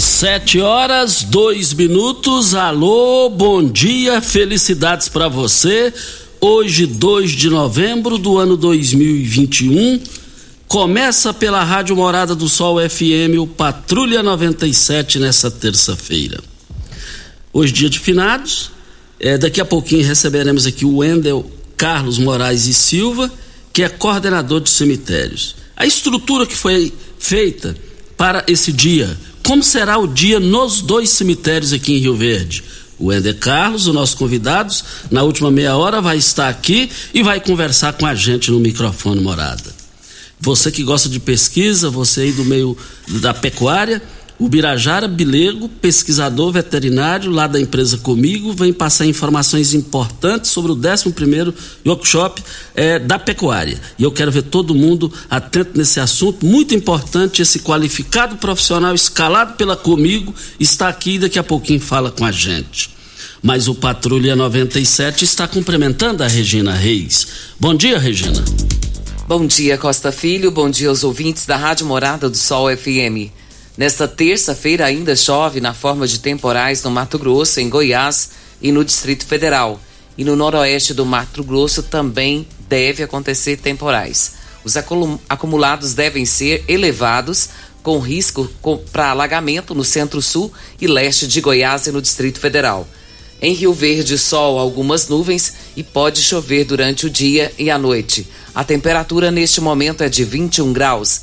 Sete horas, dois minutos. Alô, bom dia, felicidades para você. Hoje, 2 de novembro do ano 2021. Começa pela Rádio Morada do Sol FM, o Patrulha 97, nessa terça-feira. Hoje, dia de finados. É, daqui a pouquinho receberemos aqui o Wendel Carlos Moraes e Silva, que é coordenador de cemitérios. A estrutura que foi feita para esse dia como será o dia nos dois cemitérios aqui em Rio Verde. O Ender Carlos, o nosso convidado, na última meia hora vai estar aqui e vai conversar com a gente no microfone morada. Você que gosta de pesquisa, você aí do meio da pecuária, o Birajara Bilego, pesquisador veterinário lá da empresa Comigo, vem passar informações importantes sobre o 11º workshop é, da pecuária. E eu quero ver todo mundo atento nesse assunto, muito importante, esse qualificado profissional escalado pela Comigo está aqui e daqui a pouquinho fala com a gente. Mas o Patrulha 97 está cumprimentando a Regina Reis. Bom dia, Regina. Bom dia, Costa Filho. Bom dia aos ouvintes da Rádio Morada do Sol FM. Nesta terça-feira ainda chove na forma de temporais no Mato Grosso, em Goiás e no Distrito Federal. E no noroeste do Mato Grosso também deve acontecer temporais. Os acumulados devem ser elevados, com risco para alagamento no centro-sul e leste de Goiás e no Distrito Federal. Em Rio Verde, sol, algumas nuvens e pode chover durante o dia e a noite. A temperatura neste momento é de 21 graus.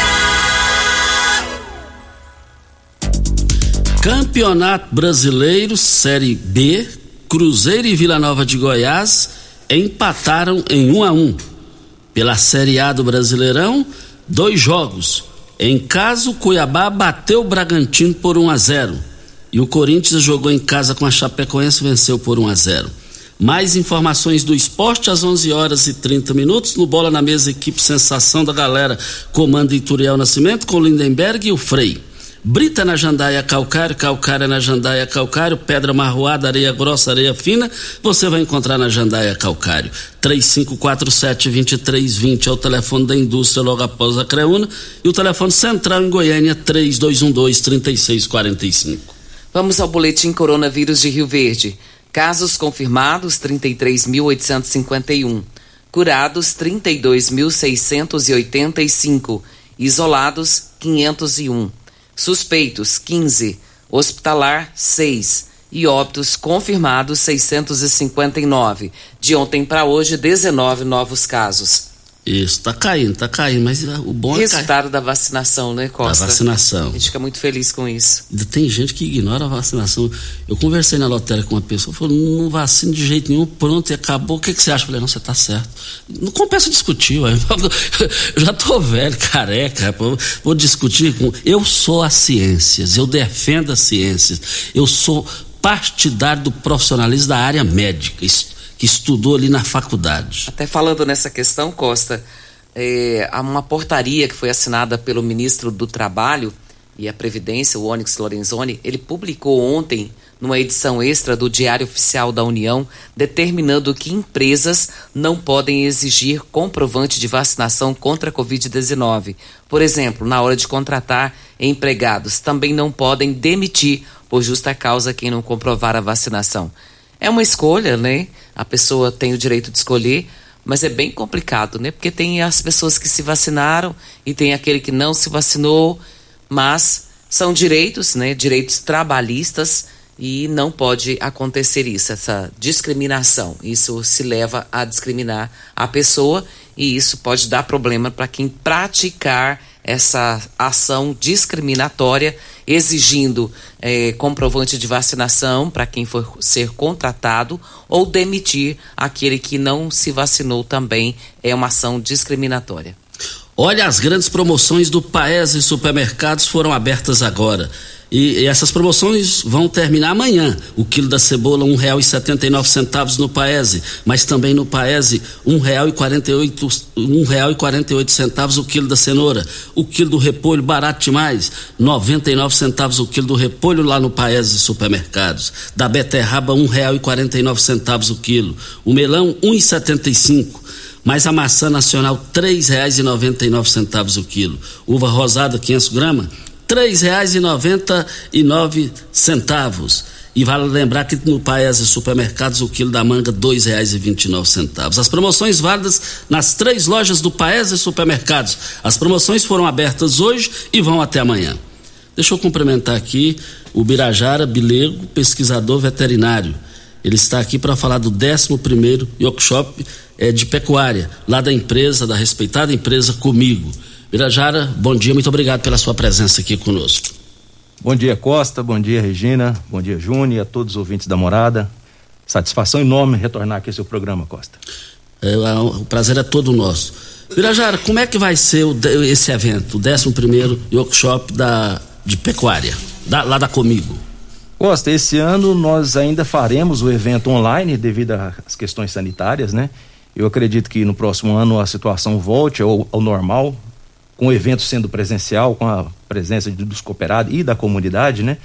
Campeonato Brasileiro Série B, Cruzeiro e Vila Nova de Goiás empataram em 1 a 1. Pela Série A do Brasileirão, dois jogos. Em casa, o Cuiabá bateu o Bragantino por 1 a 0 e o Corinthians jogou em casa com a Chapecoense venceu por 1 a 0. Mais informações do esporte às 11 horas e 30 minutos no Bola na Mesa, equipe Sensação da Galera, comando Ituriel Nascimento com Lindenberg e o Frei. Brita na jandaia calcário, calcária na jandaia calcário, pedra marroada, areia grossa, areia fina, você vai encontrar na jandaia calcário. 3547-2320 é o telefone da indústria logo após a Creuna e o telefone central em Goiânia 3212-3645. Vamos ao boletim coronavírus de Rio Verde. Casos confirmados 33.851. Curados 32.685. Isolados 501. Suspeitos 15. Hospitalar 6 e óbitos confirmados 659. De ontem para hoje, 19 novos casos. Isso, tá caindo, tá caindo, mas ah, o bom Resultado é da vacinação, né, Costa? Da vacinação. A gente fica muito feliz com isso. Tem gente que ignora a vacinação. Eu conversei na lotérica com uma pessoa, falou, não vacina de jeito nenhum, pronto, e acabou. O que, que você acha? Eu falei, não, você tá certo. Não compensa discutir, ué. eu já tô velho, careca, vou discutir com... Eu sou as ciências, eu defendo as ciências, eu sou partidário do profissionalismo da área médica, que estudou ali na faculdade. Até falando nessa questão, Costa, é, há uma portaria que foi assinada pelo ministro do Trabalho e a Previdência, o Onyx Lorenzoni, ele publicou ontem, numa edição extra do Diário Oficial da União, determinando que empresas não podem exigir comprovante de vacinação contra a Covid-19. Por exemplo, na hora de contratar empregados, também não podem demitir por justa causa quem não comprovar a vacinação. É uma escolha, né? A pessoa tem o direito de escolher, mas é bem complicado, né? Porque tem as pessoas que se vacinaram e tem aquele que não se vacinou, mas são direitos, né? Direitos trabalhistas e não pode acontecer isso, essa discriminação. Isso se leva a discriminar a pessoa e isso pode dar problema para quem praticar essa ação discriminatória, exigindo eh, comprovante de vacinação para quem for ser contratado ou demitir aquele que não se vacinou também é uma ação discriminatória. Olha, as grandes promoções do Paese Supermercados foram abertas agora. E, e, essas promoções vão terminar amanhã. O quilo da cebola nove centavos no Paese, mas também no Paese um real e quarenta oito centavos o quilo da cenoura. O quilo do repolho barato demais, noventa e nove centavos o quilo do repolho lá no Paese Supermercados. Da beterraba nove centavos o quilo. O melão e cinco mas a maçã nacional nove centavos o quilo. Uva rosada 500 gramas três reais e noventa e nove centavos. E vale lembrar que no Paese Supermercados o quilo da manga dois reais e vinte e nove centavos. As promoções válidas nas três lojas do Paese Supermercados. As promoções foram abertas hoje e vão até amanhã. Deixa eu cumprimentar aqui o Birajara Bilego, pesquisador veterinário. Ele está aqui para falar do 11 primeiro workshop é, de pecuária, lá da empresa, da respeitada empresa Comigo. Birajara, bom dia, muito obrigado pela sua presença aqui conosco. Bom dia, Costa, bom dia, Regina, bom dia, Júnior, e a todos os ouvintes da morada. Satisfação enorme retornar aqui ao seu programa, Costa. É, o prazer é todo nosso. Birajara, como é que vai ser o, esse evento, o 11 primeiro workshop da, de pecuária, da, lá da Comigo? Costa, esse ano nós ainda faremos o evento online devido às questões sanitárias, né? Eu acredito que no próximo ano a situação volte ao, ao normal, com o evento sendo presencial, com a presença dos cooperados e da comunidade, né?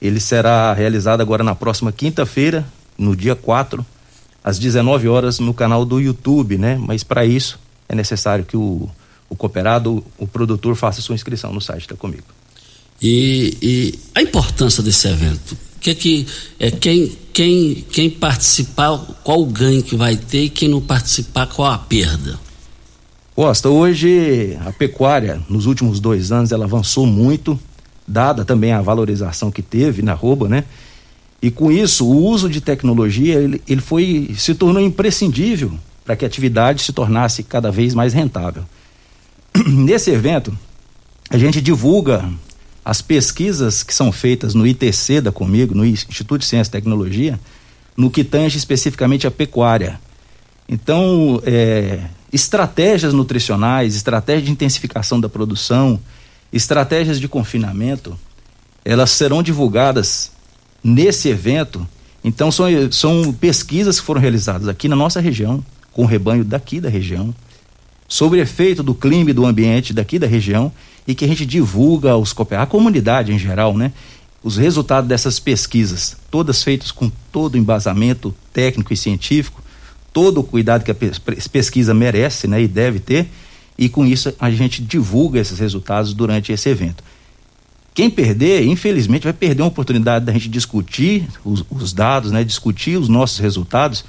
Ele será realizado agora na próxima quinta-feira, no dia 4, às 19 horas, no canal do YouTube, né? Mas para isso é necessário que o, o cooperado, o produtor, faça sua inscrição no site da Comigo. E, e a importância desse evento? Que que é quem quem quem participar, qual o ganho que vai ter e quem não participar, qual a perda? Costa, hoje a pecuária, nos últimos dois anos, ela avançou muito, dada também a valorização que teve na rouba, né? E com isso, o uso de tecnologia, ele, ele foi, se tornou imprescindível para que a atividade se tornasse cada vez mais rentável. Nesse evento, a gente divulga as pesquisas que são feitas no ITC da Comigo, no Instituto de Ciência e Tecnologia, no que tange especificamente a pecuária. Então, é, estratégias nutricionais, estratégias de intensificação da produção, estratégias de confinamento, elas serão divulgadas nesse evento. Então, são, são pesquisas que foram realizadas aqui na nossa região, com o rebanho daqui da região, sobre o efeito do clima e do ambiente daqui da região e que a gente divulga aos a comunidade em geral, né? Os resultados dessas pesquisas, todas feitas com todo o embasamento técnico e científico, todo o cuidado que a pesquisa merece né, e deve ter, e com isso a gente divulga esses resultados durante esse evento. Quem perder, infelizmente, vai perder uma oportunidade da gente discutir os, os dados, né, discutir os nossos resultados,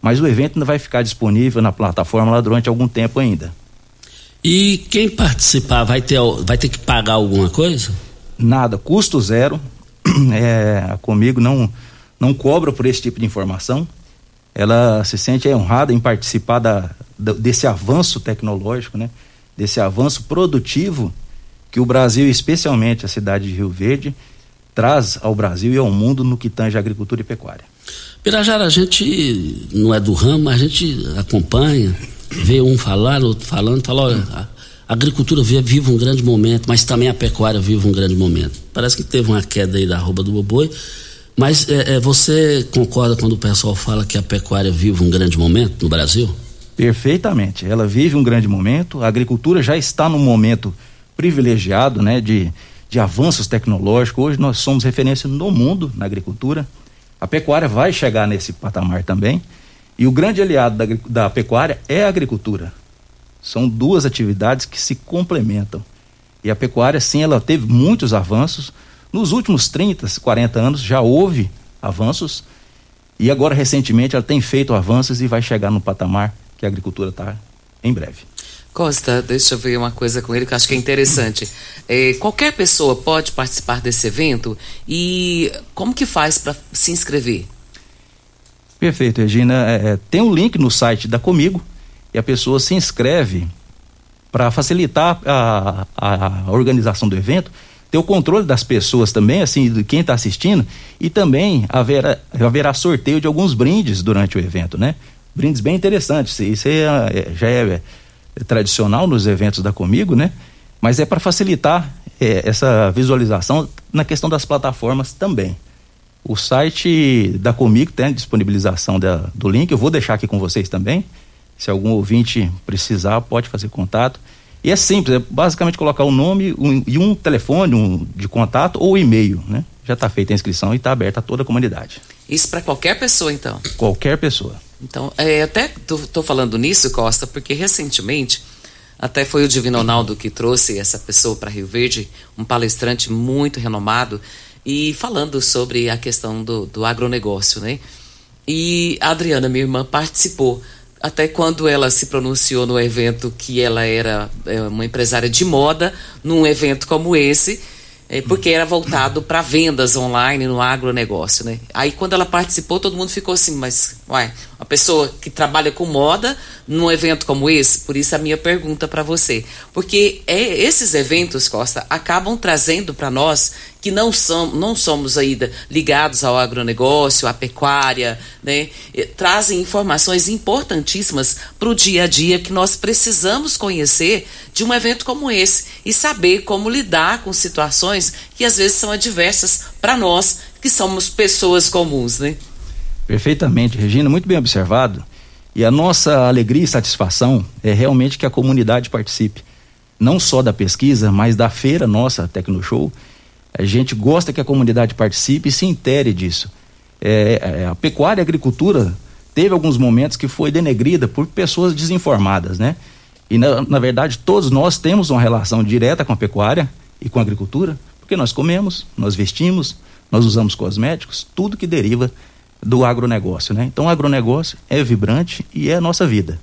mas o evento ainda vai ficar disponível na plataforma lá durante algum tempo ainda. E quem participar vai ter, vai ter que pagar alguma coisa? Nada, custo zero. É, comigo não não cobra por esse tipo de informação. Ela se sente honrada em participar da, desse avanço tecnológico, né? Desse avanço produtivo que o Brasil, especialmente a cidade de Rio Verde, traz ao Brasil e ao mundo no que tange agricultura e pecuária. Pirajara, a gente não é do ramo, a gente acompanha, vê um falar, outro falando, fala, olha, a agricultura vive um grande momento, mas também a pecuária vive um grande momento. Parece que teve uma queda aí da arroba do boboi, mas é, é, você concorda quando o pessoal fala que a pecuária vive um grande momento no Brasil? Perfeitamente. Ela vive um grande momento. A agricultura já está num momento privilegiado, né, de, de avanços tecnológicos. Hoje nós somos referência no mundo na agricultura. A pecuária vai chegar nesse patamar também. E o grande aliado da, da pecuária é a agricultura. São duas atividades que se complementam. E a pecuária, sim, ela teve muitos avanços. Nos últimos 30, 40 anos já houve avanços. E agora, recentemente, ela tem feito avanços e vai chegar no patamar que a agricultura está em breve. Costa, deixa eu ver uma coisa com ele que eu acho que é interessante. É, qualquer pessoa pode participar desse evento e como que faz para se inscrever? Perfeito, Regina. É, é, tem um link no site da Comigo e a pessoa se inscreve para facilitar a, a, a, organização do evento, ter o controle das pessoas também, assim, de quem está assistindo, e também haverá, haverá sorteio de alguns brindes durante o evento, né? Brindes bem interessantes. Isso é, é já é tradicional nos eventos da Comigo, né? Mas é para facilitar é, essa visualização na questão das plataformas também. O site da Comigo tem a disponibilização da, do link, eu vou deixar aqui com vocês também. Se algum ouvinte precisar, pode fazer contato. E é simples, é basicamente colocar o um nome um, e um telefone um, de contato ou e-mail, né? Já está feita a inscrição e está aberta a toda a comunidade. Isso para qualquer pessoa, então? Qualquer pessoa. Então, é, até estou falando nisso, Costa, porque recentemente até foi o Divino Ronaldo que trouxe essa pessoa para Rio Verde, um palestrante muito renomado, e falando sobre a questão do, do agronegócio, né? E a Adriana, minha irmã, participou. Até quando ela se pronunciou no evento que ela era é, uma empresária de moda, num evento como esse, é, porque era voltado para vendas online no agronegócio, né? Aí quando ela participou, todo mundo ficou assim, mas, uai, uma pessoa que trabalha com moda num evento como esse, por isso a minha pergunta para você. Porque é, esses eventos, Costa, acabam trazendo para nós que não, são, não somos ainda ligados ao agronegócio, à pecuária, né? trazem informações importantíssimas para o dia a dia que nós precisamos conhecer de um evento como esse e saber como lidar com situações que às vezes são adversas para nós que somos pessoas comuns, né? Perfeitamente, Regina, muito bem observado. E a nossa alegria e satisfação é realmente que a comunidade participe, não só da pesquisa, mas da feira nossa, Tecno Show. A gente gosta que a comunidade participe e se intere disso. É, é, a pecuária e a agricultura teve alguns momentos que foi denegrida por pessoas desinformadas, né? E na, na verdade todos nós temos uma relação direta com a pecuária e com a agricultura, porque nós comemos, nós vestimos, nós usamos cosméticos, tudo que deriva do agronegócio, né? Então o agronegócio é vibrante e é a nossa vida.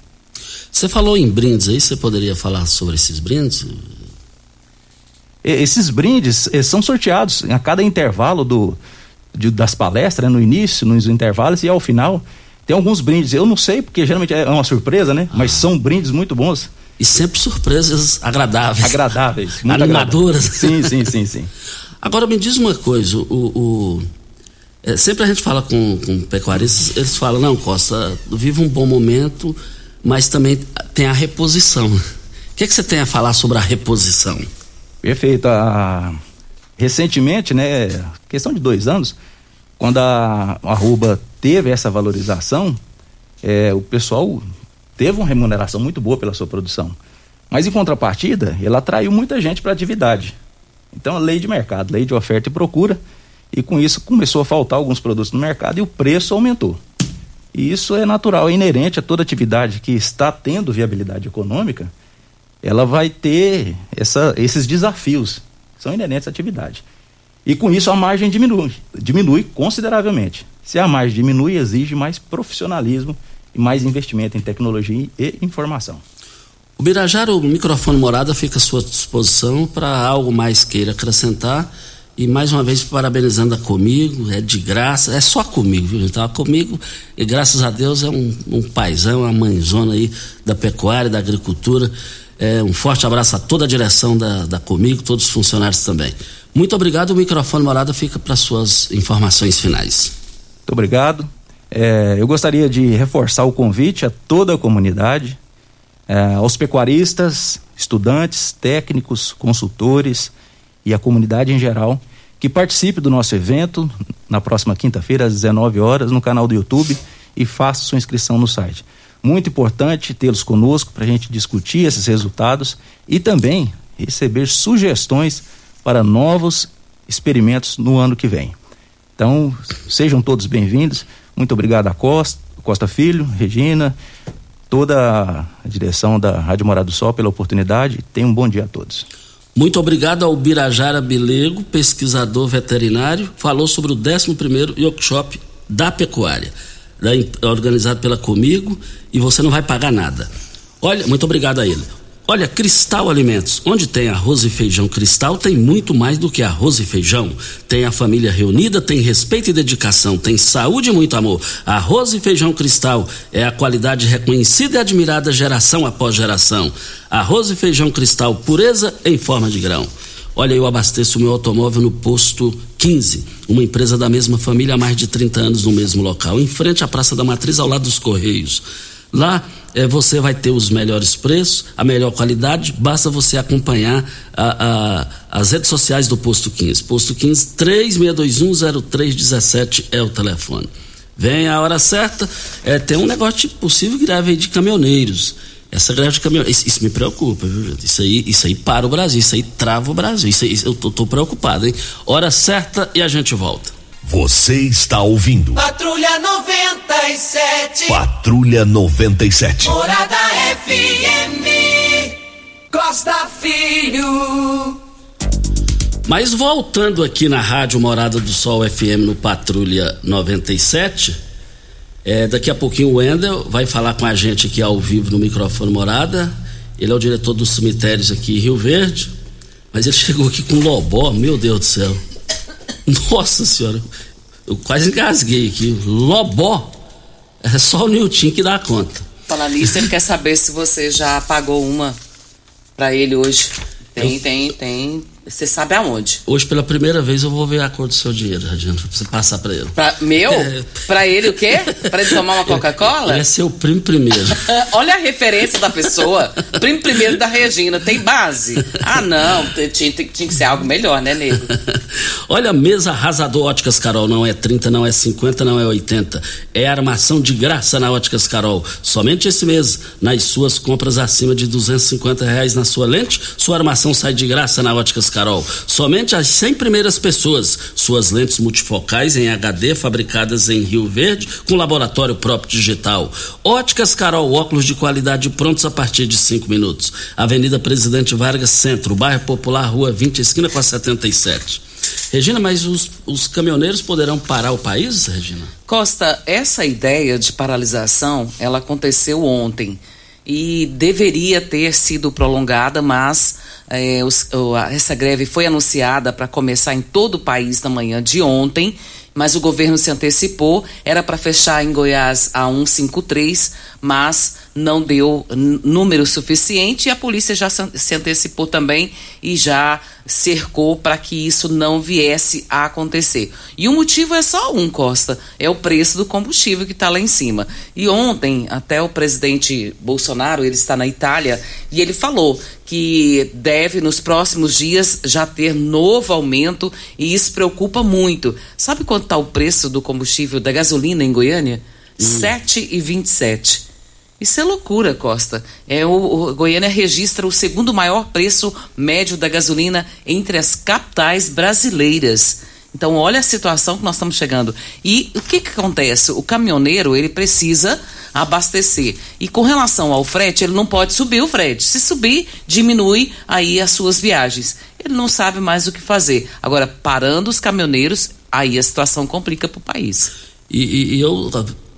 Você falou em brindes aí, você poderia falar sobre esses brindes? Esses brindes são sorteados a cada intervalo do, de, das palestras, né? no início, nos intervalos e ao final. Tem alguns brindes, eu não sei, porque geralmente é uma surpresa, né? Ah. Mas são brindes muito bons. E sempre surpresas agradáveis. Agradáveis. Animadoras. Sim, sim, sim, sim. Agora me diz uma coisa, o, o é, sempre a gente fala com, com pecuaristas, eles falam, não, Costa, vive um bom momento, mas também tem a reposição. O que, é que você tem a falar sobre a reposição? Perfeito. A... Recentemente, né, questão de dois anos, quando a arroba teve essa valorização, é, o pessoal teve uma remuneração muito boa pela sua produção. Mas em contrapartida, ela atraiu muita gente para a atividade. Então, a lei de mercado, lei de oferta e procura, e com isso começou a faltar alguns produtos no mercado e o preço aumentou. E isso é natural, é inerente a toda atividade que está tendo viabilidade econômica, ela vai ter essa, esses desafios, são inerentes à atividade. E com isso a margem diminui, diminui consideravelmente. Se a margem diminui, exige mais profissionalismo e mais investimento em tecnologia e informação. O Birajara, o microfone morada fica à sua disposição para algo mais queira acrescentar. E mais uma vez parabenizando a comigo, é de graça, é só comigo, viu? Então, comigo, e graças a Deus é um, um paizão, uma mãezona aí da pecuária, da agricultura. É, um forte abraço a toda a direção da, da Comigo, todos os funcionários também. Muito obrigado, o microfone morada fica para suas informações finais. Muito obrigado. É, eu gostaria de reforçar o convite a toda a comunidade, é, aos pecuaristas, estudantes, técnicos, consultores e a comunidade em geral, que participe do nosso evento na próxima quinta-feira, às 19 horas, no canal do YouTube e faça sua inscrição no site. Muito importante tê-los conosco para a gente discutir esses resultados e também receber sugestões para novos experimentos no ano que vem. Então, sejam todos bem-vindos. Muito obrigado a Costa, Costa Filho, Regina, toda a direção da Rádio Morado do Sol pela oportunidade. Tenham um bom dia a todos. Muito obrigado ao Birajara Bilego, pesquisador veterinário, falou sobre o 11º workshop da pecuária, organizado pela Comigo, e você não vai pagar nada. Olha, muito obrigado a ele. Olha, Cristal Alimentos, onde tem arroz e feijão Cristal, tem muito mais do que arroz e feijão. Tem a família reunida, tem respeito e dedicação, tem saúde e muito amor. Arroz e feijão Cristal é a qualidade reconhecida e admirada geração após geração. Arroz e feijão Cristal, pureza em forma de grão. Olha, eu abasteço o meu automóvel no posto 15, uma empresa da mesma família há mais de 30 anos no mesmo local, em frente à Praça da Matriz, ao lado dos Correios. Lá é, você vai ter os melhores preços, a melhor qualidade, basta você acompanhar a, a, as redes sociais do Posto 15. Posto 15 36210317 é o telefone. Vem a hora certa, é, tem um negócio de possível greve de caminhoneiros. Essa greve de caminhoneiros, isso, isso, me preocupa, viu? Isso aí, isso aí para o Brasil, isso aí trava o Brasil. Isso aí, eu tô, tô preocupado, hein? Hora certa e a gente volta. Você está ouvindo. Patrulha 97. Patrulha 97. Morada FM. Costa Filho. Mas voltando aqui na Rádio Morada do Sol FM no Patrulha 97, é, daqui a pouquinho o Wendel vai falar com a gente aqui ao vivo no microfone Morada. Ele é o diretor dos cemitérios aqui em Rio Verde, mas ele chegou aqui com lobó, meu Deus do céu. Nossa senhora, eu quase engasguei aqui. Lobó. É só o Nilton que dá conta. Falar nisso, ele quer saber se você já pagou uma para ele hoje. Tem, eu... tem, tem você sabe aonde? Hoje, pela primeira vez, eu vou ver a cor do seu dinheiro, Regina, pra você passar pra ele. Pra, meu? É... Pra ele o quê? Pra ele tomar uma Coca-Cola? Ele é seu primo primeiro. Olha a referência da pessoa. Primo primeiro da Regina. Tem base? Ah, não. Tinha, tinha que ser algo melhor, né, nego? Olha, mesa arrasador Óticas Carol. Não é 30, não é 50, não é 80. É armação de graça na Óticas Carol. Somente esse mês, nas suas compras acima de 250 reais na sua lente, sua armação sai de graça na Óticas Carol. Somente as 100 primeiras pessoas. Suas lentes multifocais em HD fabricadas em Rio Verde com laboratório próprio digital. Óticas Carol, óculos de qualidade prontos a partir de 5 minutos. Avenida Presidente Vargas Centro, bairro Popular, Rua 20, esquina com a 77. Regina, mas os, os caminhoneiros poderão parar o país, Regina? Costa, essa ideia de paralisação, ela aconteceu ontem e deveria ter sido prolongada, mas é, os, essa greve foi anunciada para começar em todo o país na manhã de ontem, mas o governo se antecipou, era para fechar em Goiás a 153, mas não deu número suficiente e a polícia já se antecipou também e já cercou para que isso não viesse a acontecer. E o motivo é só um, Costa, é o preço do combustível que está lá em cima. E ontem, até o presidente Bolsonaro, ele está na Itália, e ele falou que deve nos próximos dias já ter novo aumento e isso preocupa muito. Sabe quanto está o preço do combustível da gasolina em Goiânia? Hum. 7,27. Isso é loucura, Costa. É o, o, Goiânia registra o segundo maior preço médio da gasolina entre as capitais brasileiras. Então, olha a situação que nós estamos chegando. E o que, que acontece? O caminhoneiro ele precisa abastecer. E com relação ao frete, ele não pode subir o frete. Se subir, diminui aí as suas viagens. Ele não sabe mais o que fazer. Agora, parando os caminhoneiros, aí a situação complica para o país. E, e, e eu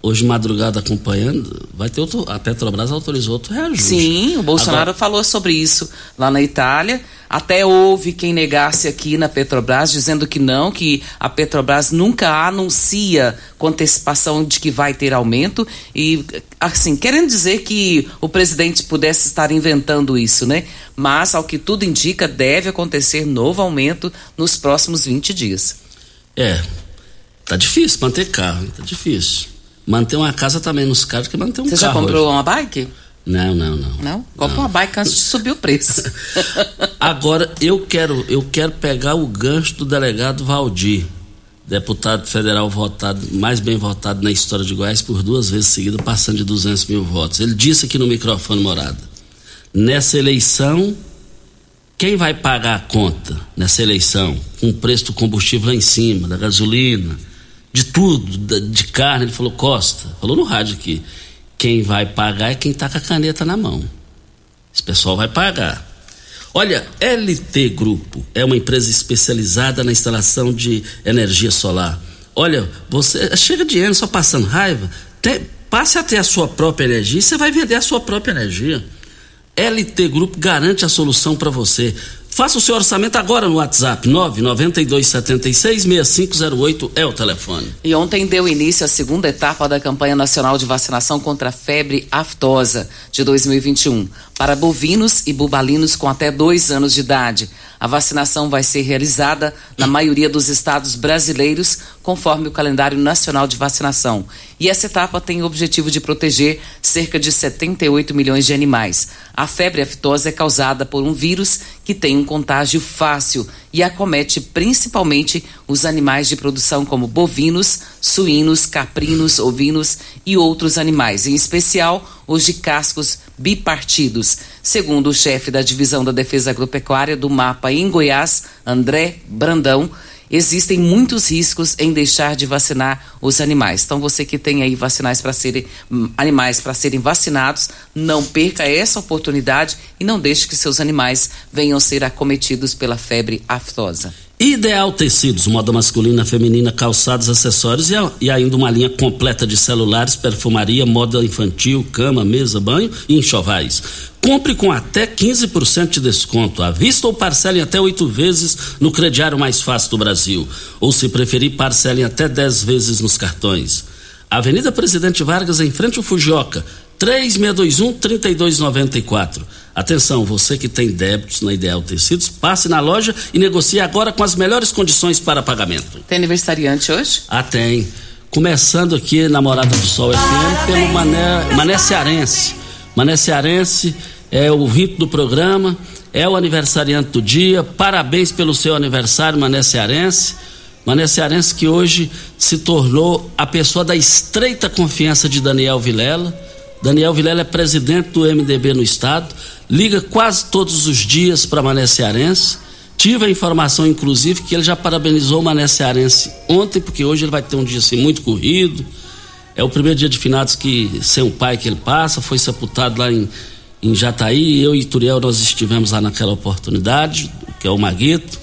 hoje madrugada acompanhando, vai ter outro, a Petrobras autorizou outro reajuste. Sim, o Bolsonaro Agora, falou sobre isso lá na Itália. Até houve quem negasse aqui na Petrobras, dizendo que não, que a Petrobras nunca anuncia com antecipação de que vai ter aumento. E, assim, querendo dizer que o presidente pudesse estar inventando isso, né? Mas, ao que tudo indica, deve acontecer novo aumento nos próximos 20 dias. É, tá difícil manter carro, tá difícil. Manter uma casa também nos carros que manter um Você carro. Você já comprou hoje. uma bike? Não, não, não. Não? Compra uma bike antes de subir o preço. Agora, eu quero, eu quero pegar o gancho do delegado Valdir, deputado federal votado, mais bem votado na história de Goiás por duas vezes seguidas, passando de 200 mil votos. Ele disse aqui no microfone morada: nessa eleição, quem vai pagar a conta nessa eleição? Com o preço do combustível lá em cima, da gasolina, de tudo, de carne. Ele falou: Costa, falou no rádio aqui quem vai pagar é quem está com a caneta na mão. Esse pessoal vai pagar. Olha, LT Grupo é uma empresa especializada na instalação de energia solar. Olha, você chega de ano só passando raiva, tem, passe a ter a sua própria energia e você vai vender a sua própria energia. LT Grupo garante a solução para você. Faça o seu orçamento agora no WhatsApp 992766508 é o telefone. E ontem deu início a segunda etapa da campanha nacional de vacinação contra a febre aftosa de 2021 para bovinos e bubalinos com até dois anos de idade. A vacinação vai ser realizada na maioria dos estados brasileiros, conforme o calendário nacional de vacinação. E essa etapa tem o objetivo de proteger cerca de 78 milhões de animais. A febre aftosa é causada por um vírus que tem um contágio fácil e acomete principalmente os animais de produção como bovinos, suínos, caprinos, ovinos e outros animais, em especial os de cascos bipartidos. Segundo o chefe da divisão da Defesa Agropecuária do MAPA em Goiás, André Brandão, existem muitos riscos em deixar de vacinar os animais. Então você que tem aí vacinais para serem hum, animais para serem vacinados, não perca essa oportunidade e não deixe que seus animais venham ser acometidos pela febre aftosa. Ideal Tecidos, moda masculina, feminina, calçados, acessórios e, e, ainda uma linha completa de celulares, perfumaria, moda infantil, cama, mesa, banho e enxovais. Compre com até 15% de desconto, à vista ou parcelem até oito vezes no crediário mais fácil do Brasil. Ou, se preferir, parcelem até 10 vezes nos cartões. Avenida Presidente Vargas, em frente ao Fujioka, 3621-3294. Atenção, você que tem débitos na Ideal Tecidos, passe na loja e negocie agora com as melhores condições para pagamento. Tem aniversariante hoje? Ah, tem. Começando aqui na Morada do Sol FM pelo Mané, Mané Cearense. Mané Cearense é o ouvinte do programa, é o aniversariante do dia. Parabéns pelo seu aniversário, Mané Cearense. Mané Cearense que hoje se tornou a pessoa da estreita confiança de Daniel Vilela Daniel Vilela é presidente do MDB no estado, liga quase todos os dias para Mané Cearense. Tive a informação, inclusive, que ele já parabenizou o Mané Cearense ontem, porque hoje ele vai ter um dia assim, muito corrido. É o primeiro dia de finados que, sem o pai que ele passa, foi sepultado lá em, em Jataí. Eu e Turiel nós estivemos lá naquela oportunidade, que é o Maguito.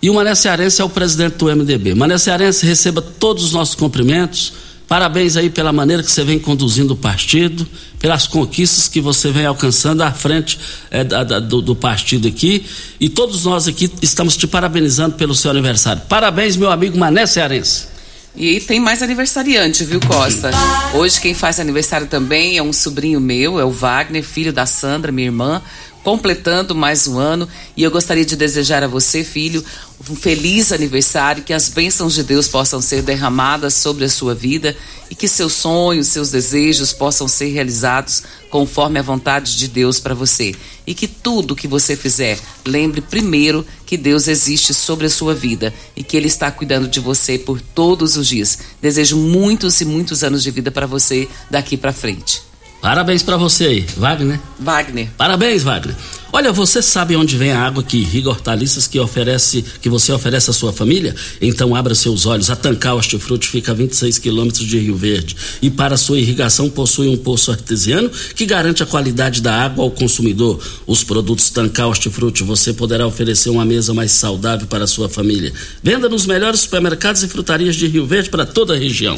E o Mané Cearense é o presidente do MDB. Mané Cearense receba todos os nossos cumprimentos Parabéns aí pela maneira que você vem conduzindo o partido, pelas conquistas que você vem alcançando à frente é, da, da, do, do, partido aqui. E todos nós aqui estamos te parabenizando pelo seu aniversário. Parabéns, meu amigo Mané Cearense. E tem mais aniversariante, viu, Costa? Hoje quem faz aniversário também é um sobrinho meu, é o Wagner, filho da Sandra, minha irmã completando mais um ano e eu gostaria de desejar a você, filho, um feliz aniversário, que as bênçãos de Deus possam ser derramadas sobre a sua vida e que seus sonhos, seus desejos possam ser realizados conforme a vontade de Deus para você. E que tudo que você fizer, lembre primeiro que Deus existe sobre a sua vida e que Ele está cuidando de você por todos os dias. Desejo muitos e muitos anos de vida para você daqui para frente. Parabéns para você aí, Wagner. Wagner. Parabéns, Wagner. Olha, você sabe onde vem a água que irriga hortaliças que oferece, que você oferece à sua família? Então abra seus olhos. A Tancar Hortifruti fica a 26 quilômetros de Rio Verde e para sua irrigação possui um poço artesiano que garante a qualidade da água ao consumidor. Os produtos Tancar Hortifruti você poderá oferecer uma mesa mais saudável para a sua família. Venda nos melhores supermercados e frutarias de Rio Verde para toda a região.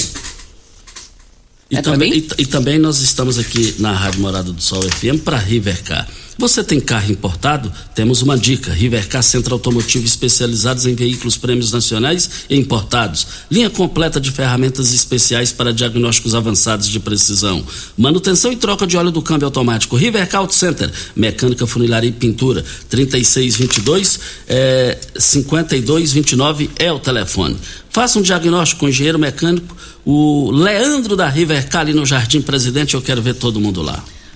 E, É também, e, e também nós estamos aqui na Rádio Morada do Sol FM para Rivercar. Você tem carro importado? Temos uma dica. Rivercar Centro Automotivo especializados em veículos prêmios nacionais e importados. Linha completa de ferramentas especiais para diagnósticos avançados de precisão. Manutenção e troca de óleo do câmbio automático. Rivercar Auto Center. Mecânica, funilaria e pintura. 3622 é, 5229 é o telefone. Faça um diagnóstico com o engenheiro mecânico, o Leandro da Rivercar ali no Jardim Presidente. Eu quero ver todo mundo lá.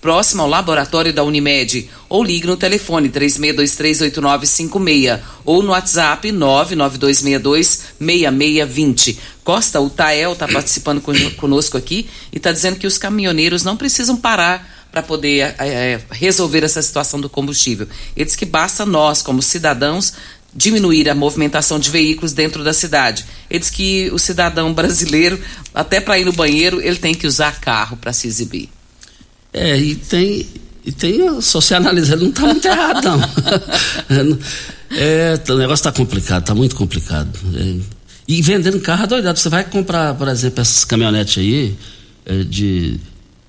próximo ao laboratório da Unimed, ou ligue no telefone 36238956 ou no WhatsApp 992626620. Costa, o Tael está participando con- conosco aqui e está dizendo que os caminhoneiros não precisam parar para poder eh, resolver essa situação do combustível. Ele diz que basta nós, como cidadãos, diminuir a movimentação de veículos dentro da cidade. Ele diz que o cidadão brasileiro, até para ir no banheiro, ele tem que usar carro para se exibir. É, e tem. E tem, se você analisar, ele não está muito errado, não. É, o negócio está complicado, está muito complicado. É, e vendendo carro é doidado. Você vai comprar, por exemplo, essas caminhonetes aí, é, de.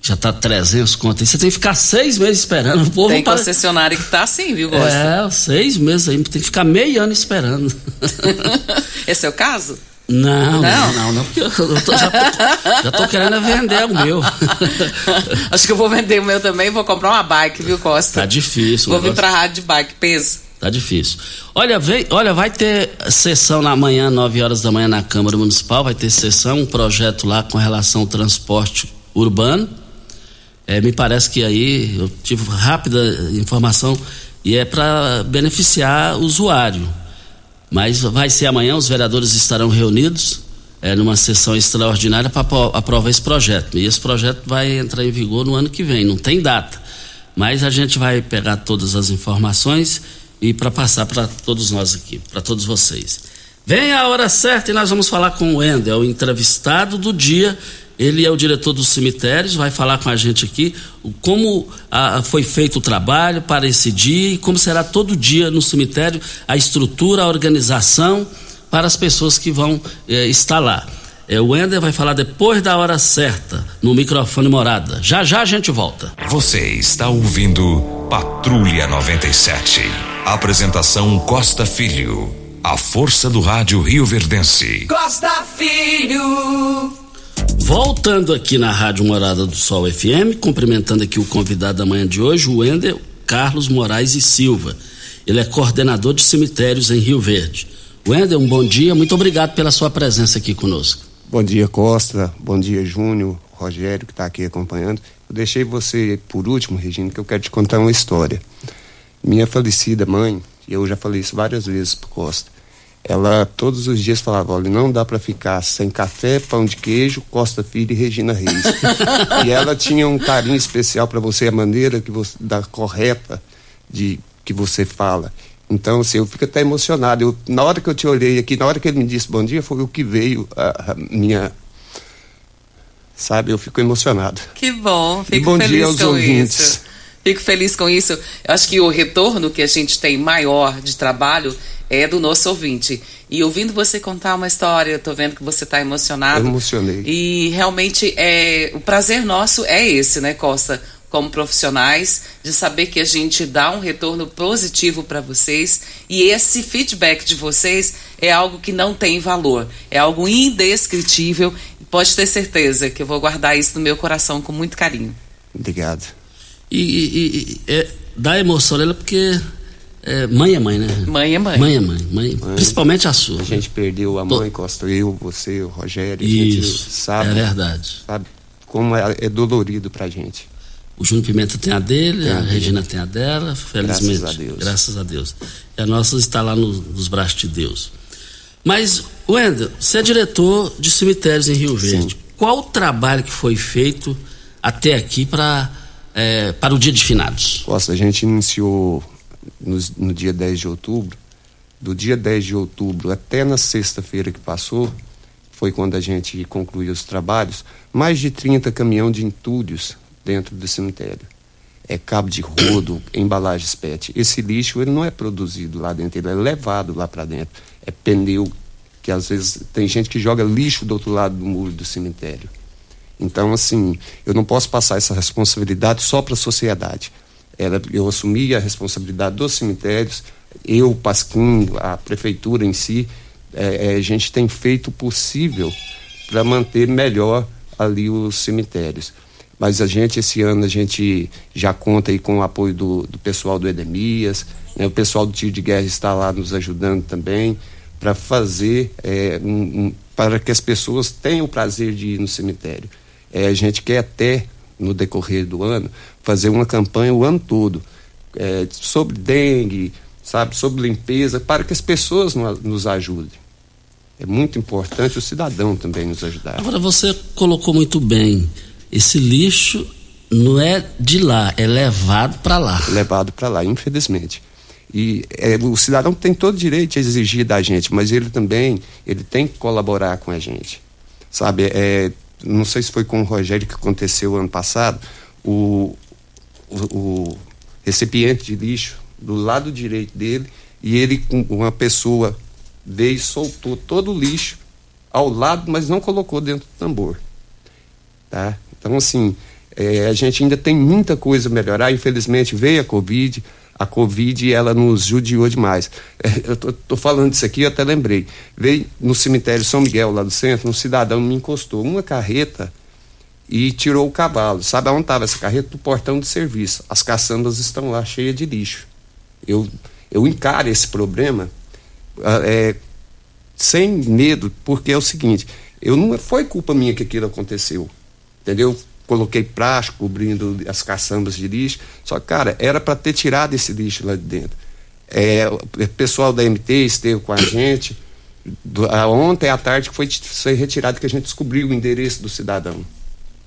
Já tá 300 conto aí. Você tem que ficar seis meses esperando. O povo Tem para- concessionário que tá assim, viu, Gosta? É, seis meses aí. Tem que ficar meio ano esperando. Esse é o caso? Não, não, Não? não, porque eu, eu tô- já, tô, já tô querendo vender o meu. Acho que eu vou vender o meu também e vou comprar uma bike, viu, Costa? Tá difícil. Vou vir negócio- pra rádio de bike, pensa. Tá difícil. Olha, vem, olha, vai ter sessão na manhã, 9 horas da manhã, na Câmara Municipal, vai ter sessão, um projeto lá com relação ao transporte urbano. É, me parece que aí eu tive rápida informação e é para beneficiar o usuário. Mas vai ser amanhã, os vereadores estarão reunidos é, numa sessão extraordinária para aprovar esse projeto. E esse projeto vai entrar em vigor no ano que vem, não tem data. Mas a gente vai pegar todas as informações e para passar para todos nós aqui, para todos vocês. Vem a hora certa e nós vamos falar com o Wendel, o entrevistado do dia. Ele é o diretor dos cemitérios, vai falar com a gente aqui como ah, foi feito o trabalho para esse dia e como será todo dia no cemitério a estrutura, a organização para as pessoas que vão eh, estar lá. Eh, o Wender vai falar depois da hora certa, no microfone morada. Já já a gente volta. Você está ouvindo Patrulha 97. Apresentação Costa Filho. A força do rádio Rio Verdense. Costa Filho. Voltando aqui na Rádio Morada do Sol FM, cumprimentando aqui o convidado da manhã de hoje, o Wender Carlos Moraes e Silva. Ele é coordenador de cemitérios em Rio Verde. Wender, um bom dia, muito obrigado pela sua presença aqui conosco. Bom dia, Costa. Bom dia, Júnior, Rogério, que está aqui acompanhando. Eu deixei você por último, Regina, que eu quero te contar uma história. Minha falecida mãe, e eu já falei isso várias vezes pro Costa, ela todos os dias falava: olha, não dá para ficar sem café, pão de queijo, Costa Filho e Regina Reis. e ela tinha um carinho especial para você, a maneira que você, da correta de que você fala. Então, assim, eu fico até emocionado. Eu, na hora que eu te olhei aqui, na hora que ele me disse bom dia, foi o que veio a, a minha. Sabe, eu fico emocionado. Que bom, fico bom dia aos ouvintes. isso. Fico feliz com isso. Eu acho que o retorno que a gente tem maior de trabalho é do nosso ouvinte. E ouvindo você contar uma história, eu tô vendo que você está emocionado. Eu emocionei. E realmente é o prazer nosso é esse, né, Costa? Como profissionais, de saber que a gente dá um retorno positivo para vocês e esse feedback de vocês é algo que não tem valor, é algo indescritível. Pode ter certeza que eu vou guardar isso no meu coração com muito carinho. Obrigado. E, e- e- é, dá emoção nela porque é, mãe é mãe, né? Mãe é mãe. Mãe é mãe, mãe, principalmente a sua. A gente perdeu a mãe, Costa, eu, você, o Rogério. a Isso, gente sabe, é verdade. sabe como é, é dolorido pra gente. O Júnior Pimenta tem a dele, Tem a a dele. Regina tem a dela, felizmente. Graças a Deus. Graças a Deus. E a nossa está lá no- nos braços de Deus. Mas, Wendel, você é diretor de cemitérios em Rio Verde. Qual o trabalho que foi feito até aqui para para o dia de finados? Costa, a gente iniciou no, no dia 10 de outubro, do dia 10 de outubro até na sexta-feira que passou, foi quando a gente concluiu os trabalhos, mais de 30 caminhão de entulhos dentro do cemitério. É cabo de rodo, embalagens PET. Esse lixo ele não é produzido lá dentro, ele é levado lá para dentro. É pneu, que às vezes tem gente que joga lixo do outro lado do muro do cemitério. Então, assim, eu não posso passar essa responsabilidade só para a sociedade. Era, eu assumi a responsabilidade dos cemitérios, eu, Pasquim, a prefeitura em si, é, é, a gente tem feito o possível para manter melhor ali os cemitérios. Mas a gente, esse ano, a gente já conta aí com o apoio do, do pessoal do Edemias, né? o pessoal do Tiro de Guerra está lá nos ajudando também para fazer, é, um, um, para que as pessoas tenham o prazer de ir no cemitério. É, a gente quer até, no decorrer do ano, fazer uma campanha o ano todo é, sobre dengue, sabe, sobre limpeza, para que as pessoas nos ajudem. É muito importante o cidadão também nos ajudar. Agora, você colocou muito bem, esse lixo não é de lá, é levado para lá. Levado para lá, infelizmente. E é, o cidadão tem todo o direito de exigir da gente, mas ele também ele tem que colaborar com a gente. Sabe, é, não sei se foi com o Rogério que aconteceu ano passado, o, o, o recipiente de lixo do lado direito dele e ele com uma pessoa veio e soltou todo o lixo ao lado, mas não colocou dentro do tambor. Tá? Então, assim, é, a gente ainda tem muita coisa a melhorar. Infelizmente, veio a Covid, a Covid ela nos judiou demais. É, eu tô, tô, falando disso aqui, eu até lembrei. Veio no cemitério São Miguel, lá do centro, um cidadão me encostou uma carreta e tirou o cavalo. Sabe aonde estava essa carreta? Do portão de serviço. As caçambas estão lá cheias de lixo. Eu, eu encaro esse problema ah, é, sem medo, porque é o seguinte, eu não foi culpa minha que aquilo aconteceu, entendeu? Coloquei plástico cobrindo as caçambas de lixo, só que, cara, era para ter tirado esse lixo lá de dentro. É, o pessoal da MT esteve com a gente, do, a, ontem à tarde que foi, foi retirado que a gente descobriu o endereço do cidadão,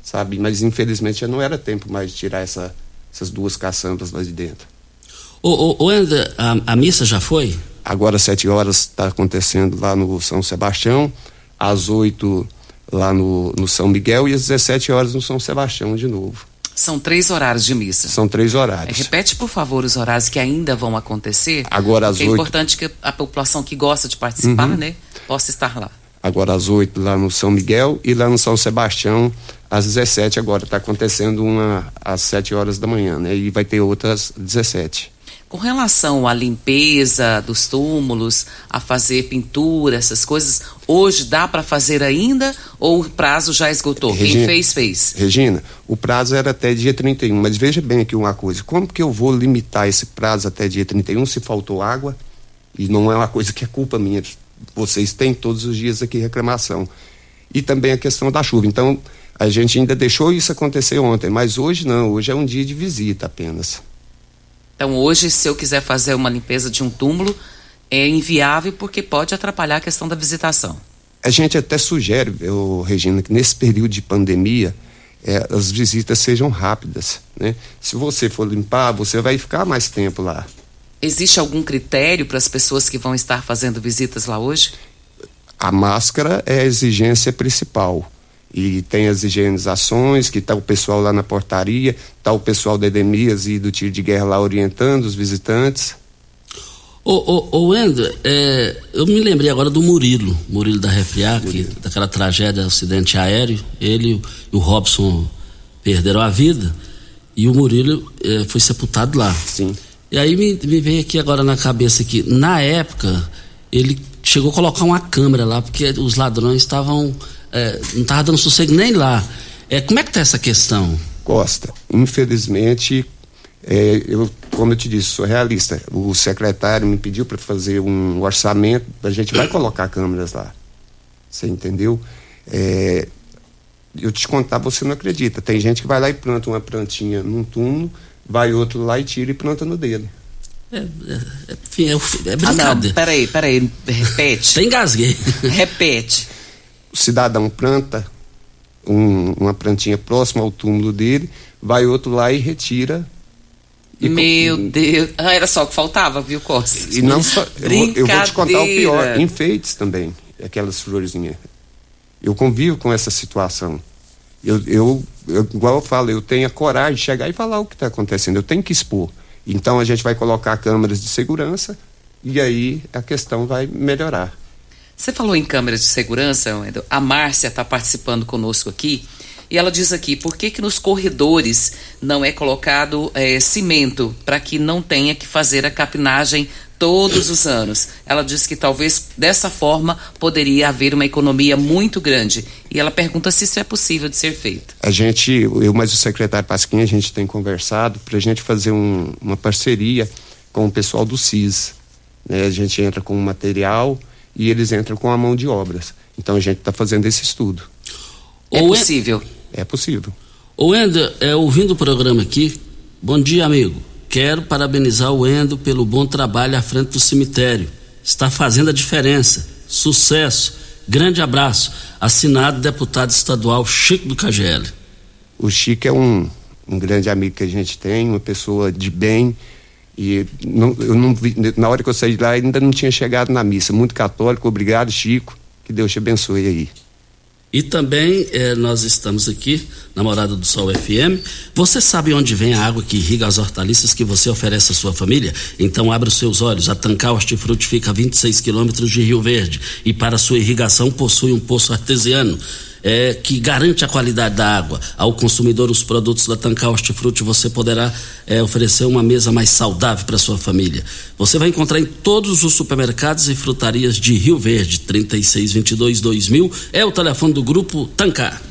sabe? Mas infelizmente já não era tempo mais de tirar essa, essas duas caçambas lá de dentro. Ô, ô, ô André, a, a missa já foi? Agora às sete horas está acontecendo lá no São Sebastião, às oito lá no, no São Miguel e às 17 horas no São Sebastião de novo. São três horários de missa. São três horários. Repete, por favor, os horários que ainda vão acontecer. Agora às oito. É importante que a população que gosta de participar, uhum. né, possa estar lá. Agora às oito lá no São Miguel e lá no São Sebastião às 17 agora. Está acontecendo uma às 7 horas da manhã, né? E vai ter outras às 17. Com relação à limpeza dos túmulos, a fazer pintura, essas coisas, hoje dá para fazer ainda ou o prazo já esgotou? Regina, Quem fez, fez. Regina, o prazo era até dia 31, mas veja bem aqui uma coisa: como que eu vou limitar esse prazo até dia 31 se faltou água? E não é uma coisa que é culpa minha. Vocês têm todos os dias aqui reclamação. E também a questão da chuva. Então, a gente ainda deixou isso acontecer ontem, mas hoje não, hoje é um dia de visita apenas. Então, hoje, se eu quiser fazer uma limpeza de um túmulo, é inviável porque pode atrapalhar a questão da visitação. A gente até sugere, eu, Regina, que nesse período de pandemia, é, as visitas sejam rápidas. Né? Se você for limpar, você vai ficar mais tempo lá. Existe algum critério para as pessoas que vão estar fazendo visitas lá hoje? A máscara é a exigência principal e tem as higienizações, que está o pessoal lá na portaria, está o pessoal da Edemias e do tiro de guerra lá orientando os visitantes. Ô, ô, ô Wender, é, eu me lembrei agora do Murilo, Murilo da Refriac, daquela tragédia, acidente aéreo, ele e o Robson perderam a vida e o Murilo é, foi sepultado lá. Sim. E aí me, me veio aqui agora na cabeça que, na época, ele chegou a colocar uma câmera lá, porque os ladrões estavam é, não estava dando sossego nem lá. É, como é que está essa questão? Costa, infelizmente, é, eu, como eu te disse, sou realista. O secretário me pediu para fazer um orçamento, a gente vai colocar câmeras lá. Você entendeu? É, eu te contar, você não acredita. Tem gente que vai lá e planta uma plantinha num túmulo, vai outro lá e tira e planta no dele. É, é, enfim, é, é brincadeira. Ah, não, peraí, peraí, repete. Tem engasguei. repete o cidadão planta um, uma plantinha próxima ao túmulo dele, vai outro lá e retira E Meu com- Deus. Ah, era só o que faltava, viu, Costa? E não só. Eu vou, eu vou te contar o pior: enfeites também, aquelas florzinhas. Eu convivo com essa situação. Eu, eu, eu- igual eu falo, eu tenho a coragem de chegar e falar o que está acontecendo. Eu tenho que expor. Então a gente vai colocar câmeras de segurança e aí a questão vai melhorar. Você falou em câmeras de segurança. A Márcia está participando conosco aqui e ela diz aqui: por que, que nos corredores não é colocado eh, cimento para que não tenha que fazer a capinagem todos os anos? Ela diz que talvez dessa forma poderia haver uma economia muito grande. E ela pergunta se isso é possível de ser feito. A gente, eu mais o secretário Pasquim, a gente tem conversado para a gente fazer um- uma parceria com o pessoal do CIS. né? A gente entra com o material e eles entram com a mão de obras. Então a gente está fazendo esse estudo. É Ou é- possível. É possível. Ô Wendel, é, ouvindo o programa aqui, bom dia, amigo. Quero parabenizar o Wendel pelo bom trabalho à frente do cemitério. Está fazendo a diferença. Sucesso. Grande abraço. Assinado deputado estadual Chico do KGL. O Chico é um, um grande amigo que a gente tem, uma pessoa de bem. E não- eu não vi- na hora que eu saí de lá, ainda não tinha chegado na missa. Muito católico. Obrigado, Chico. Que Deus te abençoe aí. E também eh, nós estamos aqui na Morada do Sol FM. Você sabe onde vem a água que irriga as hortaliças que você oferece à sua família? Então abra os seus olhos. A Tancar Hortifruti fica a 26 quilômetros de Rio Verde e para sua irrigação possui um poço artesiano. Eh, que garante a qualidade da água. Ao consumidor, os produtos da Tancar Hortifruti você poderá eh, oferecer uma mesa mais saudável para sua família. Você vai encontrar em todos os supermercados e frutarias de Rio Verde, 3622-2000 é o telefone do grupo Tancar.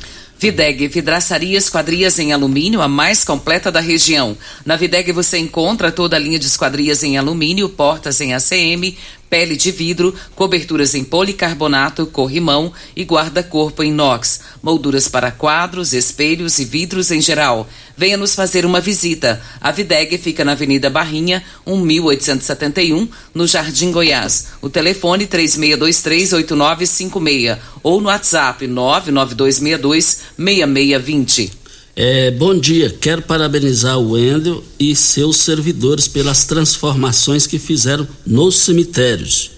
Videg, vidraçaria esquadrias em alumínio, a mais completa da região. Na Videg você encontra toda a linha de esquadrias em alumínio, portas em ACM, pele de vidro, coberturas em policarbonato, corrimão e guarda-corpo inox, molduras para quadros, espelhos e vidros em geral. Venha nos fazer uma visita. A Videg fica na Avenida Barrinha, 1871, no Jardim Goiás. O telefone 36238956 ou no WhatsApp 992626620. É, bom dia, quero parabenizar o Wendel e seus servidores pelas transformações que fizeram nos cemitérios.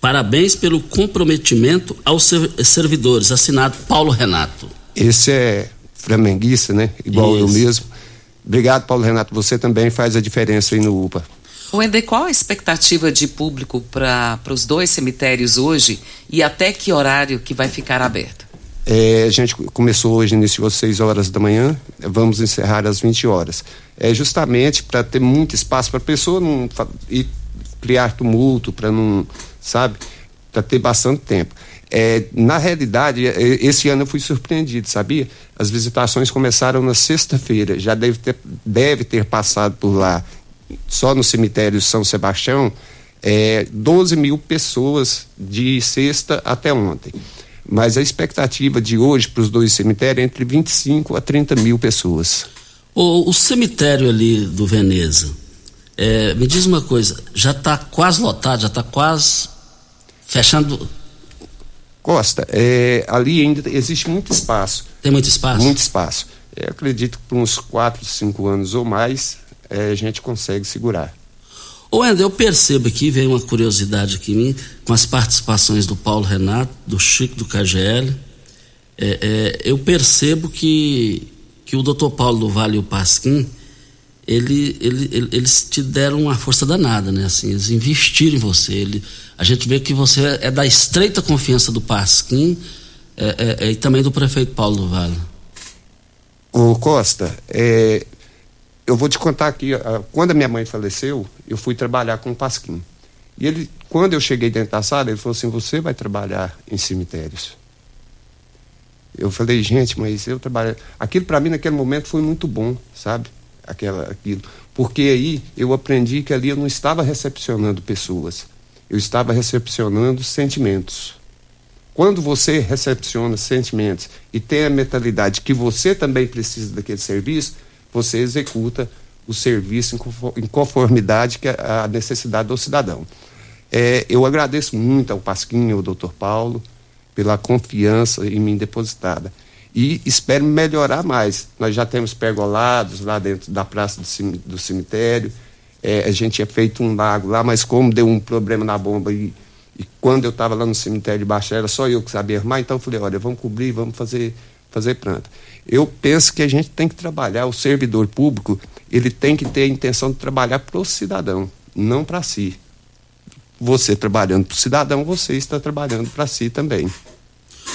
Parabéns pelo comprometimento aos ser- servidores. Assinado Paulo Renato. Esse é flamenguista, né? Igual eu Isso. mesmo. Obrigado, Paulo Renato. Você também faz a diferença aí no UPA. Wender, qual a expectativa de público para os dois cemitérios hoje e até que horário que vai ficar aberto? É, a gente começou hoje, iniciou às 6 horas da manhã, vamos encerrar às 20 horas. É justamente para ter muito espaço para a pessoa não criar tumulto, para não, sabe, para ter bastante tempo. É, na realidade, é, esse ano eu fui surpreendido, sabia? As visitações começaram na sexta-feira, já deve ter, deve ter passado por lá, só no cemitério São Sebastião, é, 12 mil pessoas de sexta até ontem. Mas a expectativa de hoje para os dois cemitérios é entre 25 a 30 mil pessoas. O, o cemitério ali do Veneza, é, me diz uma coisa, já está quase lotado, já está quase fechando. Costa, é, ali ainda existe muito espaço. Tem muito espaço? Muito espaço. É, acredito que por uns 4, 5 anos ou mais é, a gente consegue segurar. Ô, Ender, eu percebo aqui, veio uma curiosidade aqui em mim, com as participações do Paulo Renato, do Chico do KGL. É, é, eu percebo que, que o doutor Paulo do Vale e o Pasquim, ele, ele, ele- eles te deram uma força danada, né? Assim, eles investiram em você. Ele, a gente vê que você é da estreita confiança do Pasquim é, é, é, e também do prefeito Paulo do Vale. Ô Costa, é, eu vou te contar aqui, ah, quando a minha mãe faleceu, eu fui trabalhar com o Pasquim. E ele, quando eu cheguei dentro da sala, ele falou assim, você vai trabalhar em cemitérios. Eu falei, gente, mas eu trabalho. Aquilo para mim naquele momento foi muito bom, sabe? Aquela, aquilo. Porque aí eu aprendi que ali eu não estava recepcionando pessoas, eu estava recepcionando sentimentos. Quando você recepciona sentimentos e tem a mentalidade que você também precisa daquele serviço, você executa o serviço em confo- em conformidade com a necessidade do cidadão. É, eu agradeço muito ao Pasquinho, ao doutor Paulo, pela confiança em mim depositada. e espero melhorar mais. Nós já temos pergolados lá dentro da praça do, cemitério, é, a gente tinha feito um lago lá, mas como deu um problema na bomba e, e quando eu estava lá no cemitério de Baixo, era só eu que sabia armar, então eu falei, olha, vamos cobrir, vamos fazer, fazer planta. Eu penso que a gente tem que trabalhar, o servidor público, ele tem que ter a intenção de trabalhar para o cidadão, não para si. Você trabalhando para o cidadão, você está trabalhando para si também.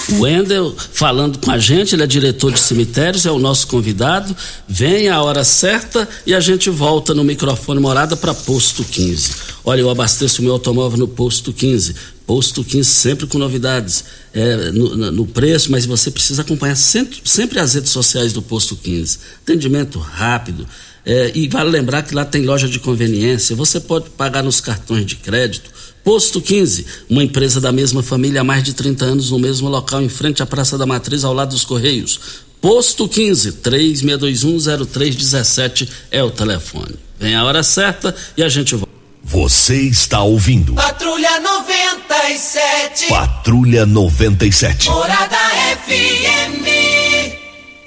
O Wendel falando com a gente, ele é diretor de cemitérios, é o nosso convidado. Vem a hora certa e a gente volta no microfone morada para posto 15. Olha, eu abasteço meu automóvel no posto 15. Posto 15 sempre com novidades é, no, no, preço, mas você precisa acompanhar sempre, sempre as redes sociais do posto 15. Atendimento rápido. É, e vale lembrar que lá tem loja de conveniência. Você pode pagar nos cartões de crédito Posto 15, uma empresa da mesma família há mais de 30 anos no mesmo local, em frente à Praça da Matriz, ao lado dos Correios. Posto 15, 36210317 é o telefone. Vem a hora certa e a gente volta. Você está ouvindo. Patrulha 97. Patrulha 97. Morada FM.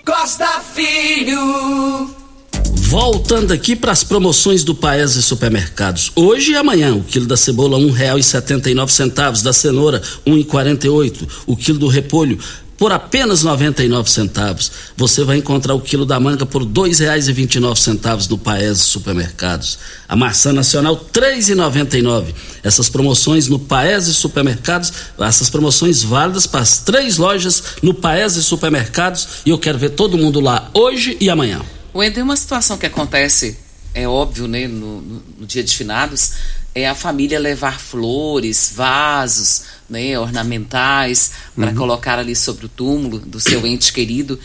Costa Filho. Voltando aqui para as promoções do Paese Supermercados. Hoje e amanhã, o quilo da cebola e e nove centavos, da cenoura e e oito, o quilo do repolho por apenas noventa e nove centavos. Você vai encontrar o quilo da manga por dois reais e vinte e centavos no Paese Supermercados. A maçã nacional três e noventa e nove. Essas promoções no Paese Supermercados, essas promoções válidas para as três lojas no Paese Supermercados e eu quero ver todo mundo lá hoje e amanhã. O Ender, uma situação que acontece, é óbvio, né, no, no, no dia de finados, é a família levar flores, vasos, né, ornamentais, para uhum. colocar ali sobre o túmulo do seu ente querido.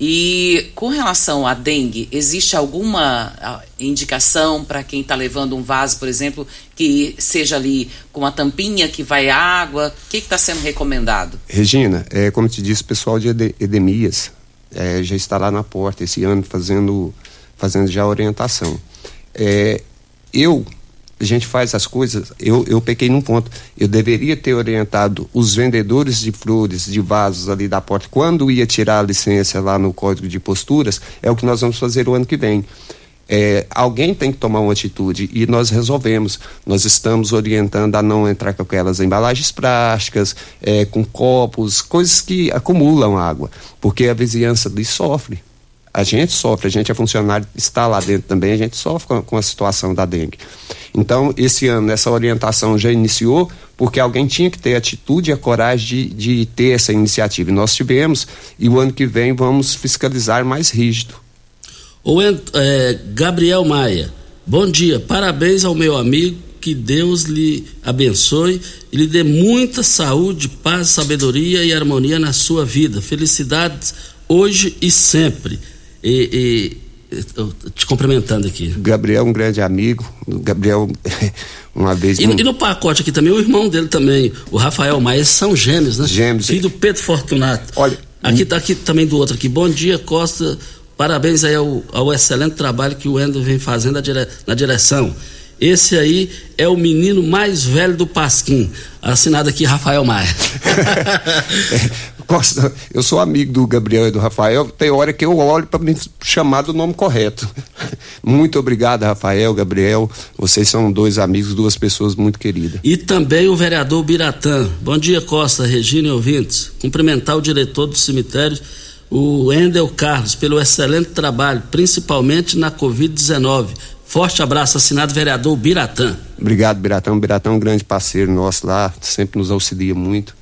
E com relação à dengue, existe alguma indicação para quem está levando um vaso, por exemplo, que seja ali com a tampinha que vai água? O que está sendo recomendado? Regina, é, como te disse, pessoal de Edemias é, já está lá na porta esse ano fazendo, fazendo já orientação. É, eu, a gente faz as coisas, eu, eu pequei num ponto. Eu deveria ter orientado os vendedores de flores, de vasos ali da porta, quando ia tirar a licença lá no código de posturas, é o que nós vamos fazer o ano que vem. É, alguém tem que tomar uma atitude e nós resolvemos. Nós estamos orientando a não entrar com aquelas embalagens plásticas, é, com copos, coisas que acumulam água, porque a vizinhança ali sofre. A gente sofre, a gente é funcionário, está lá dentro também, a gente sofre com, com a situação da dengue. Então, esse ano, essa orientação já iniciou, porque alguém tinha que ter atitude e a coragem de, de ter essa iniciativa. E nós tivemos, e o ano que vem vamos fiscalizar mais rígido. É, Gabriel Maia, bom dia, parabéns ao meu amigo, que Deus lhe abençoe e lhe dê muita saúde, paz, sabedoria e harmonia na sua vida. Felicidades hoje e sempre. E, e te cumprimentando aqui. Gabriel, um grande amigo. Gabriel, uma vez. E, e, no pacote aqui também, o irmão dele também, o Rafael Maia, são gêmeos, né? Gêmeos. Filho do Pedro Fortunato. Olha. Aqui, aqui também do outro aqui. Bom dia, Costa Parabéns aí ao, ao excelente trabalho que o Endo vem fazendo dire, na direção. Esse aí é o menino mais velho do Pasquim. Assinado aqui Rafael Maia. Costa, eu sou amigo do Gabriel e do Rafael. Tem hora que eu olho para me chamar do nome correto. Muito obrigado, Rafael, Gabriel. Vocês são dois amigos, duas pessoas muito queridas. E também o vereador Biratã. Bom dia, Costa, Regina e ouvintes. Cumprimentar o diretor do cemitério o Endel Carlos pelo excelente trabalho, principalmente na Covid-19. Forte abraço, assinado vereador Biratã. Obrigado, Biratã. O Biratã é um grande parceiro nosso lá, sempre nos auxilia muito.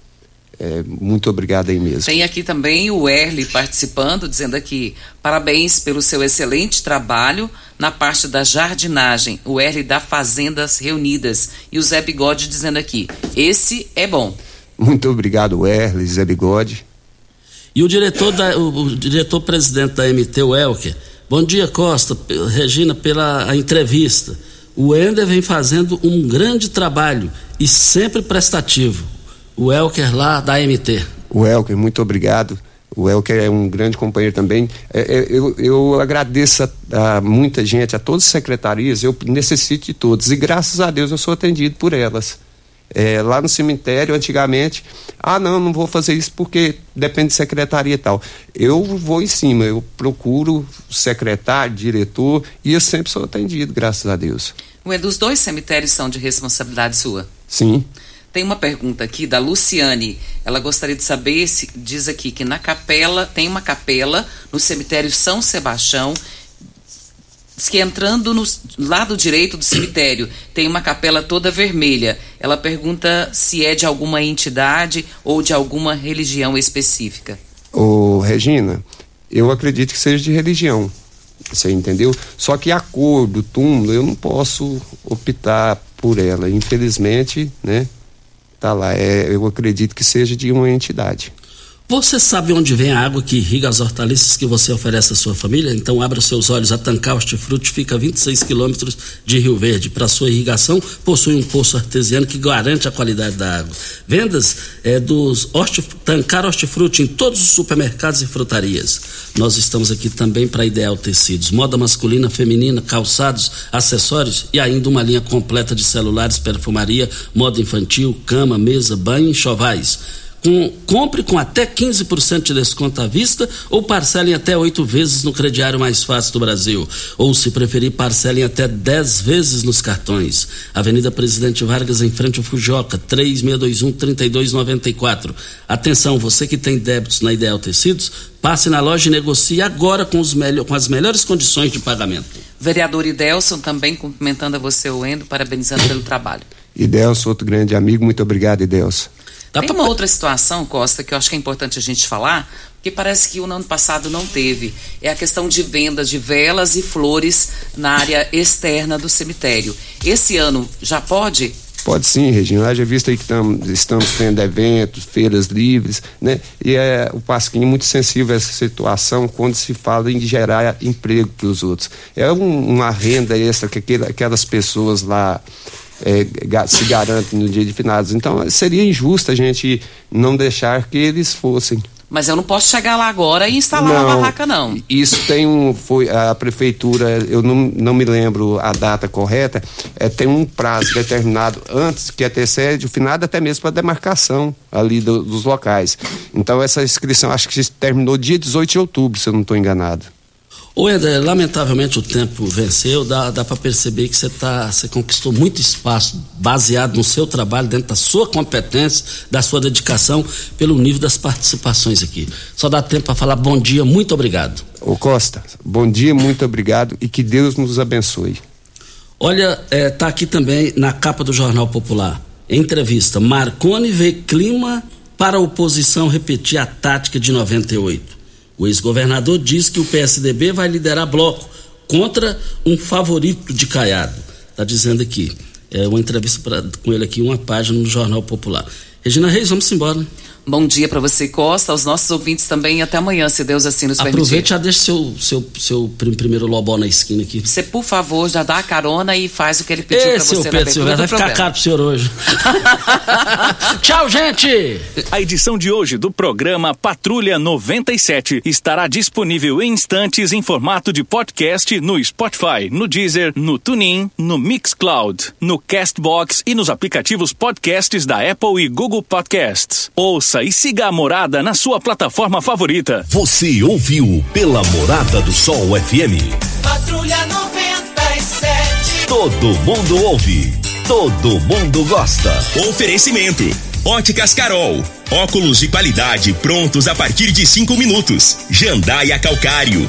É, muito obrigado aí mesmo. Tem aqui também o Erle participando, dizendo aqui: parabéns pelo seu excelente trabalho na parte da jardinagem. O Erle da Fazendas Reunidas. E o Zé Bigode dizendo aqui: esse é bom. Muito obrigado, Erle, Zé Bigode. E o diretor, da, o, o diretor presidente da MT, o Elker, bom dia Costa, Regina, pela entrevista. O Ender vem fazendo um grande trabalho e sempre prestativo. O Elker lá da MT. O Elker, muito obrigado. O Elker é um grande companheiro também. É, é, eu, eu, agradeço a, a, muita gente, a todas as secretarias, eu necessito de todos. E graças a Deus eu sou atendido por elas. É, lá no cemitério, antigamente, ah, não, não vou fazer isso porque depende de secretaria e tal. Eu vou em cima, eu procuro secretário, diretor, e eu sempre sou atendido, graças a Deus. Ué, dos dois cemitérios são de responsabilidade sua? Sim. Tem uma pergunta aqui da Luciane. Ela gostaria de saber se diz aqui que na capela tem uma capela no cemitério São Sebastião. Diz que entrando no lado direito do cemitério tem uma capela toda vermelha. Ela pergunta se é de alguma entidade ou de alguma religião específica. Ô, Regina, eu acredito que seja de religião. Você entendeu? Só que a cor do túmulo eu não posso optar por ela. Infelizmente, né? Tá lá. É, eu acredito que seja de uma entidade. Você sabe onde vem a água que irriga as hortaliças que você oferece à sua família? Então abra seus olhos. A Tancar Hortifruti fica a 26 quilômetros de Rio Verde. Para sua irrigação, possui um poço artesiano que garante a qualidade da água. Vendas é, dos hortif Tancar Hortifruti em todos os supermercados e frutarias. Nós estamos aqui também para Ideal Tecidos. Moda masculina, feminina, calçados, acessórios e ainda uma linha completa de celulares, perfumaria, moda infantil, cama, mesa, banho e chovais. Com, compre com até 15% de desconto à vista ou parcelem até oito vezes no crediário mais fácil do Brasil. Ou, se preferir, parcelem até 10 vezes nos cartões. Avenida Presidente Vargas, em frente ao Fujoca, 3621-3294. Atenção, você que tem débitos na Ideal Tecidos, passe na loja e negocie agora com, os melhor, com as melhores condições de pagamento. Vereador Idelson também cumprimentando a você, o Endo, parabenizando pelo trabalho. Idelson, outro grande amigo, muito obrigado, Idelson. Dá Tem pra... uma outra situação, Costa, que eu acho que é importante a gente falar, porque parece que o ano passado não teve. É a questão de vendas de velas e flores na área externa do cemitério. Esse ano já pode? Pode sim, Regina. Já visto aí que tam, estamos tendo eventos, feiras livres, né? E é, o Pasquim é muito sensível a essa situação quando se fala em gerar emprego para os outros. É um, uma renda extra que aquelas pessoas lá é, se garante no dia de finados. Então seria injusto a gente não deixar que eles fossem. Mas eu não posso chegar lá agora e instalar não, uma barraca, não. Isso tem um. Foi, a prefeitura, eu não, não me lembro a data correta, é, tem um prazo determinado antes que antecede o finado, até mesmo para demarcação ali do, dos locais. Então, essa inscrição acho que terminou dia 18 de outubro, se eu não estou enganado. Ô Eder, lamentavelmente o tempo venceu, dá, dá para perceber que você tá, você conquistou muito espaço baseado no seu trabalho, dentro da sua competência, da sua dedicação, pelo nível das participações aqui. Só dá tempo para falar bom dia, muito obrigado. Ô Costa, bom dia, muito obrigado e que Deus nos abençoe. Olha, é, tá aqui também na capa do Jornal Popular. Entrevista, Marconi vê clima para a oposição repetir a tática de 98. O ex-governador diz que o PSDB vai liderar bloco contra um favorito de Caiado. Está dizendo aqui. É uma entrevista pra, com ele aqui, uma página no Jornal Popular. Regina Reis, vamos embora. Né? Bom dia para você, Costa, aos nossos ouvintes também. Até amanhã, se Deus assim nos permitir. Aproveite e já deixa seu, seu, seu primeiro lobó na esquina aqui. Você, por favor, já dá a carona e faz o que ele pediu para você. Pedro Silveira, vai ficar caro pro senhor hoje. Tchau, gente! A edição de hoje do programa Patrulha 97 estará disponível em instantes em formato de podcast no Spotify, no Deezer, no TuneIn, no Mixcloud, no Castbox e nos aplicativos podcasts da Apple e Google Podcasts. Ouça ouça e siga a Morada na sua plataforma favorita. Você ouviu pela Morada do Sol FM. Patrulha 97. Todo mundo ouve, todo mundo gosta. Oferecimento. Óticas Carol. Óculos de qualidade prontos a partir de cinco minutos. Jandaia Calcário.